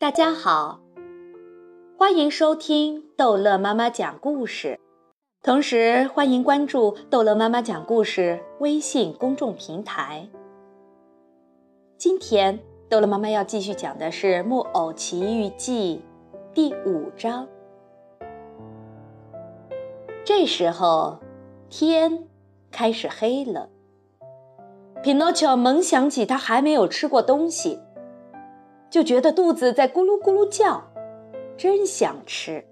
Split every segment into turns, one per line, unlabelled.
大家好，欢迎收听逗乐妈妈讲故事，同时欢迎关注逗乐妈妈讲故事微信公众平台。今天逗乐妈妈要继续讲的是《木偶奇遇记》第五章。这时候，天开始黑了。匹诺乔猛想起他还没有吃过东西。就觉得肚子在咕噜咕噜叫，真想吃。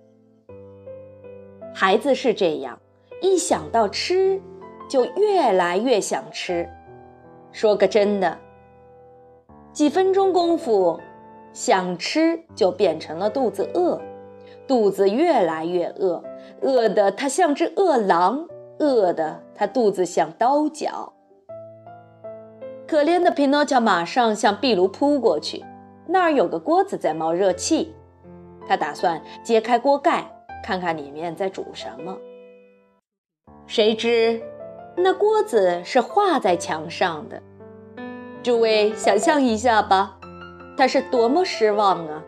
孩子是这样，一想到吃，就越来越想吃。说个真的，几分钟功夫，想吃就变成了肚子饿，肚子越来越饿，饿得他像只饿狼，饿得他肚子像刀绞。可怜的匹诺乔马上向壁炉扑过去。那儿有个锅子在冒热气，他打算揭开锅盖，看看里面在煮什么。谁知那锅子是画在墙上的，诸位想象一下吧，他是多么失望啊！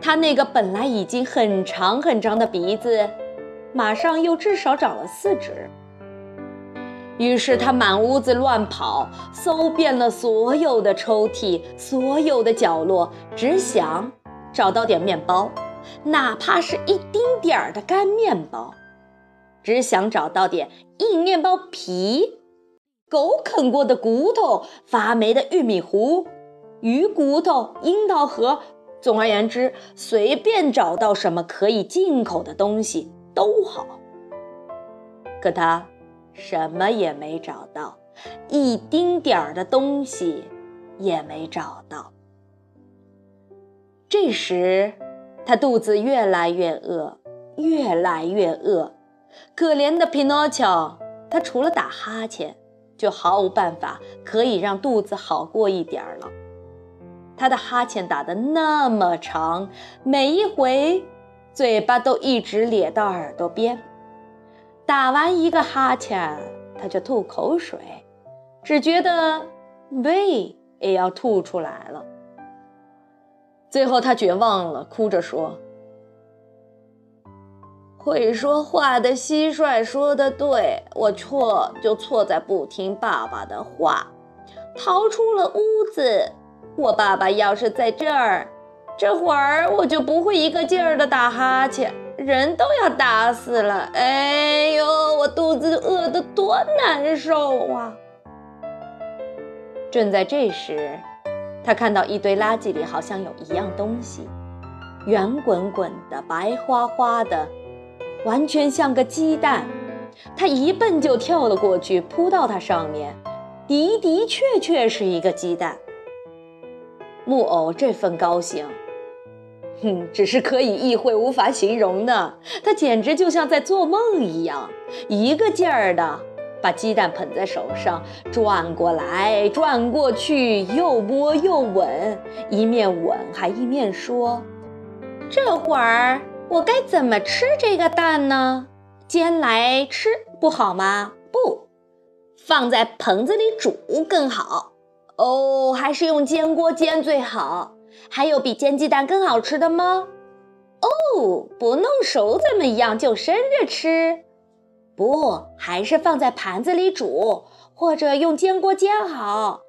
他那个本来已经很长很长的鼻子，马上又至少长了四指。于是他满屋子乱跑，搜遍了所有的抽屉、所有的角落，只想找到点面包，哪怕是一丁点儿的干面包，只想找到点硬面包皮、狗啃过的骨头、发霉的玉米糊、鱼骨头、樱桃核，总而言之，随便找到什么可以进口的东西都好。可他。什么也没找到，一丁点儿的东西也没找到。这时，他肚子越来越饿，越来越饿。可怜的匹诺乔，他除了打哈欠，就毫无办法可以让肚子好过一点儿了。他的哈欠打得那么长，每一回嘴巴都一直咧到耳朵边。打完一个哈欠，他就吐口水，只觉得胃也要吐出来了。最后他绝望了，哭着说：“会说话的蟋蟀说的对，我错就错在不听爸爸的话，逃出了屋子。我爸爸要是在这儿，这会儿我就不会一个劲儿的打哈欠。”人都要打死了！哎呦，我肚子饿得多难受啊！正在这时，他看到一堆垃圾里好像有一样东西，圆滚滚的、白花花的，完全像个鸡蛋。他一蹦就跳了过去，扑到它上面，的的确确是一个鸡蛋。木偶这份高兴。哼，只是可以意会，无法形容的。他简直就像在做梦一样，一个劲儿的把鸡蛋捧在手上，转过来转过去，又摸又吻，一面吻还一面说：“这会儿我该怎么吃这个蛋呢？煎来吃不好吗？不，放在盆子里煮更好。哦，还是用煎锅煎最好。”还有比煎鸡蛋更好吃的吗？哦，不弄熟怎么一样？就生着吃。不，还是放在盘子里煮，或者用煎锅煎好。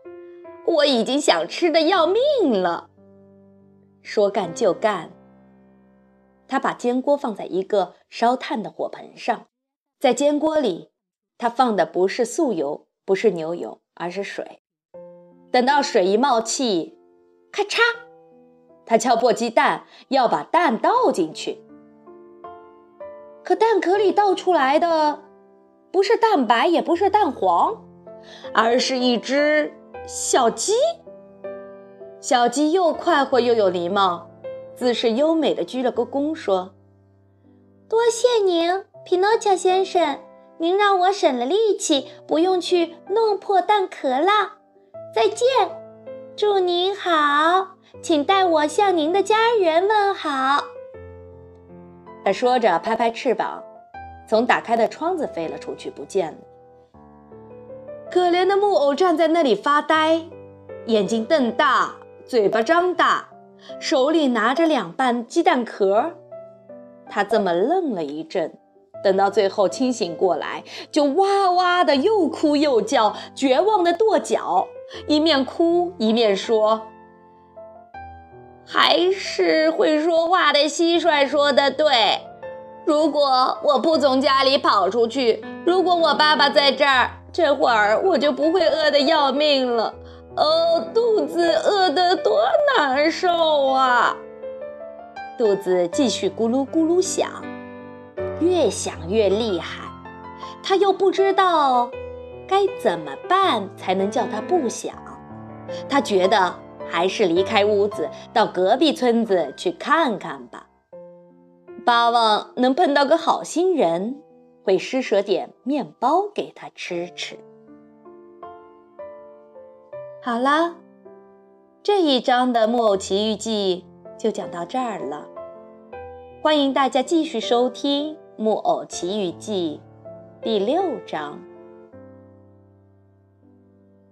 我已经想吃的要命了。说干就干。他把煎锅放在一个烧炭的火盆上，在煎锅里，他放的不是素油，不是牛油，而是水。等到水一冒气，咔嚓。他敲破鸡蛋，要把蛋倒进去，可蛋壳里倒出来的不是蛋白，也不是蛋黄，而是一只小鸡。小鸡又快活又有礼貌，姿势优美的鞠了个躬，说：“多谢您，匹诺乔先生，您让我省了力气，不用去弄破蛋壳了。再见，祝您好。”请代我向您的家人问好。他说着，拍拍翅膀，从打开的窗子飞了出去，不见了。可怜的木偶站在那里发呆，眼睛瞪大，嘴巴张大，手里拿着两瓣鸡蛋壳。他这么愣了一阵，等到最后清醒过来，就哇哇的又哭又叫，绝望的跺脚，一面哭一面说：“还是会说话的蟋蟀说的对，如果我不从家里跑出去，如果我爸爸在这儿，这会儿我就不会饿得要命了。哦，肚子饿得多难受啊！”肚子继续咕噜咕噜响，越想越厉害。他又不知道该怎么办才能叫他不响。他觉得还是离开屋子，到隔壁村子去看看吧。巴望能碰到个好心人，会施舍点面包给他吃吃。好了，这一章的《木偶奇遇记》。就讲到这儿了，欢迎大家继续收听《木偶奇遇记》第六章。